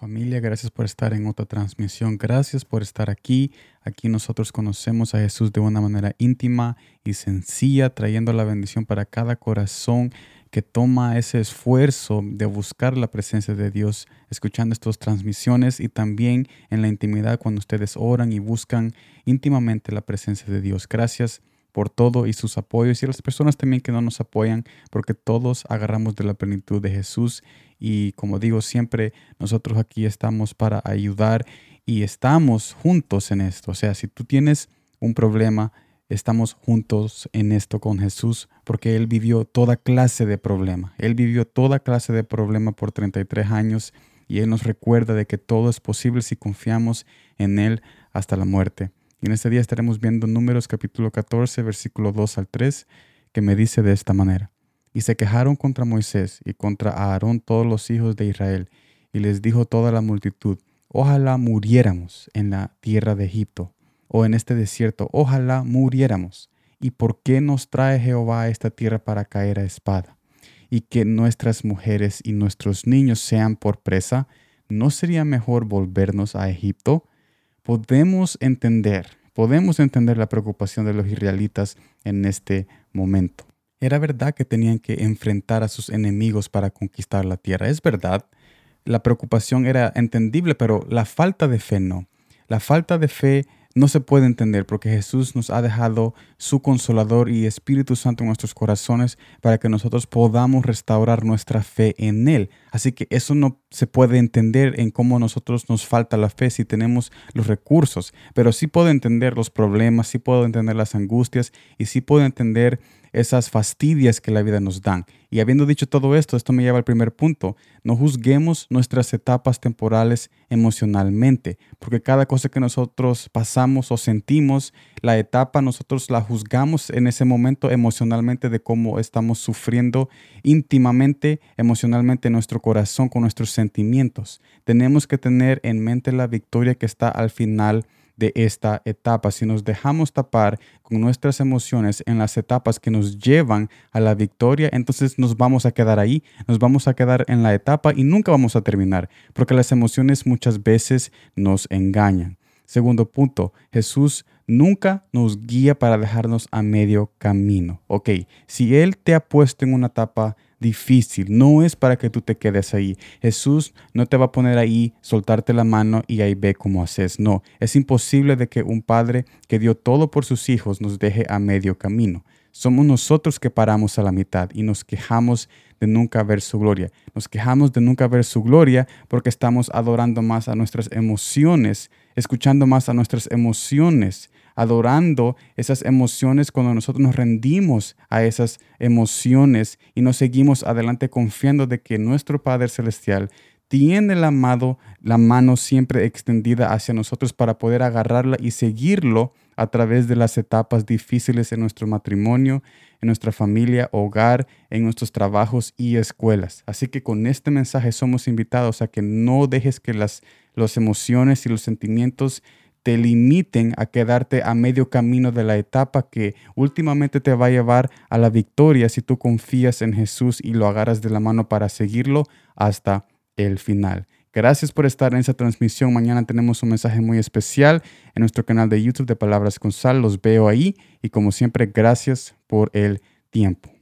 Familia, gracias por estar en otra transmisión. Gracias por estar aquí. Aquí nosotros conocemos a Jesús de una manera íntima y sencilla, trayendo la bendición para cada corazón que toma ese esfuerzo de buscar la presencia de Dios, escuchando estas transmisiones y también en la intimidad cuando ustedes oran y buscan íntimamente la presencia de Dios. Gracias por todo y sus apoyos y a las personas también que no nos apoyan, porque todos agarramos de la plenitud de Jesús y como digo siempre, nosotros aquí estamos para ayudar y estamos juntos en esto. O sea, si tú tienes un problema, estamos juntos en esto con Jesús porque Él vivió toda clase de problema. Él vivió toda clase de problema por 33 años y Él nos recuerda de que todo es posible si confiamos en Él hasta la muerte. Y en este día estaremos viendo Números capítulo 14, versículo 2 al 3, que me dice de esta manera. Y se quejaron contra Moisés y contra Aarón todos los hijos de Israel, y les dijo toda la multitud, ojalá muriéramos en la tierra de Egipto, o en este desierto, ojalá muriéramos. ¿Y por qué nos trae Jehová a esta tierra para caer a espada? Y que nuestras mujeres y nuestros niños sean por presa, ¿no sería mejor volvernos a Egipto? Podemos entender, podemos entender la preocupación de los israelitas en este momento. Era verdad que tenían que enfrentar a sus enemigos para conquistar la tierra. Es verdad, la preocupación era entendible, pero la falta de fe no. La falta de fe no se puede entender porque Jesús nos ha dejado su consolador y Espíritu Santo en nuestros corazones para que nosotros podamos restaurar nuestra fe en Él. Así que eso no se puede entender en cómo nosotros nos falta la fe si tenemos los recursos, pero sí puedo entender los problemas, sí puedo entender las angustias y sí puedo entender esas fastidias que la vida nos dan. Y habiendo dicho todo esto, esto me lleva al primer punto. No juzguemos nuestras etapas temporales emocionalmente, porque cada cosa que nosotros pasamos o sentimos, la etapa nosotros la juzgamos en ese momento emocionalmente de cómo estamos sufriendo íntimamente, emocionalmente en nuestro corazón con nuestros sentimientos. Tenemos que tener en mente la victoria que está al final de esta etapa. Si nos dejamos tapar con nuestras emociones en las etapas que nos llevan a la victoria, entonces nos vamos a quedar ahí, nos vamos a quedar en la etapa y nunca vamos a terminar, porque las emociones muchas veces nos engañan. Segundo punto, Jesús nunca nos guía para dejarnos a medio camino. Ok, si Él te ha puesto en una etapa difícil, no es para que tú te quedes ahí. Jesús no te va a poner ahí, soltarte la mano y ahí ve cómo haces. No, es imposible de que un padre que dio todo por sus hijos nos deje a medio camino. Somos nosotros que paramos a la mitad y nos quejamos de nunca ver su gloria. Nos quejamos de nunca ver su gloria porque estamos adorando más a nuestras emociones, escuchando más a nuestras emociones adorando esas emociones cuando nosotros nos rendimos a esas emociones y nos seguimos adelante confiando de que nuestro Padre Celestial tiene el amado, la mano siempre extendida hacia nosotros para poder agarrarla y seguirlo a través de las etapas difíciles en nuestro matrimonio, en nuestra familia, hogar, en nuestros trabajos y escuelas. Así que con este mensaje somos invitados a que no dejes que las, las emociones y los sentimientos te limiten a quedarte a medio camino de la etapa que últimamente te va a llevar a la victoria si tú confías en Jesús y lo agarras de la mano para seguirlo hasta el final. Gracias por estar en esa transmisión. Mañana tenemos un mensaje muy especial en nuestro canal de YouTube de Palabras con Sal. Los veo ahí y como siempre, gracias por el tiempo.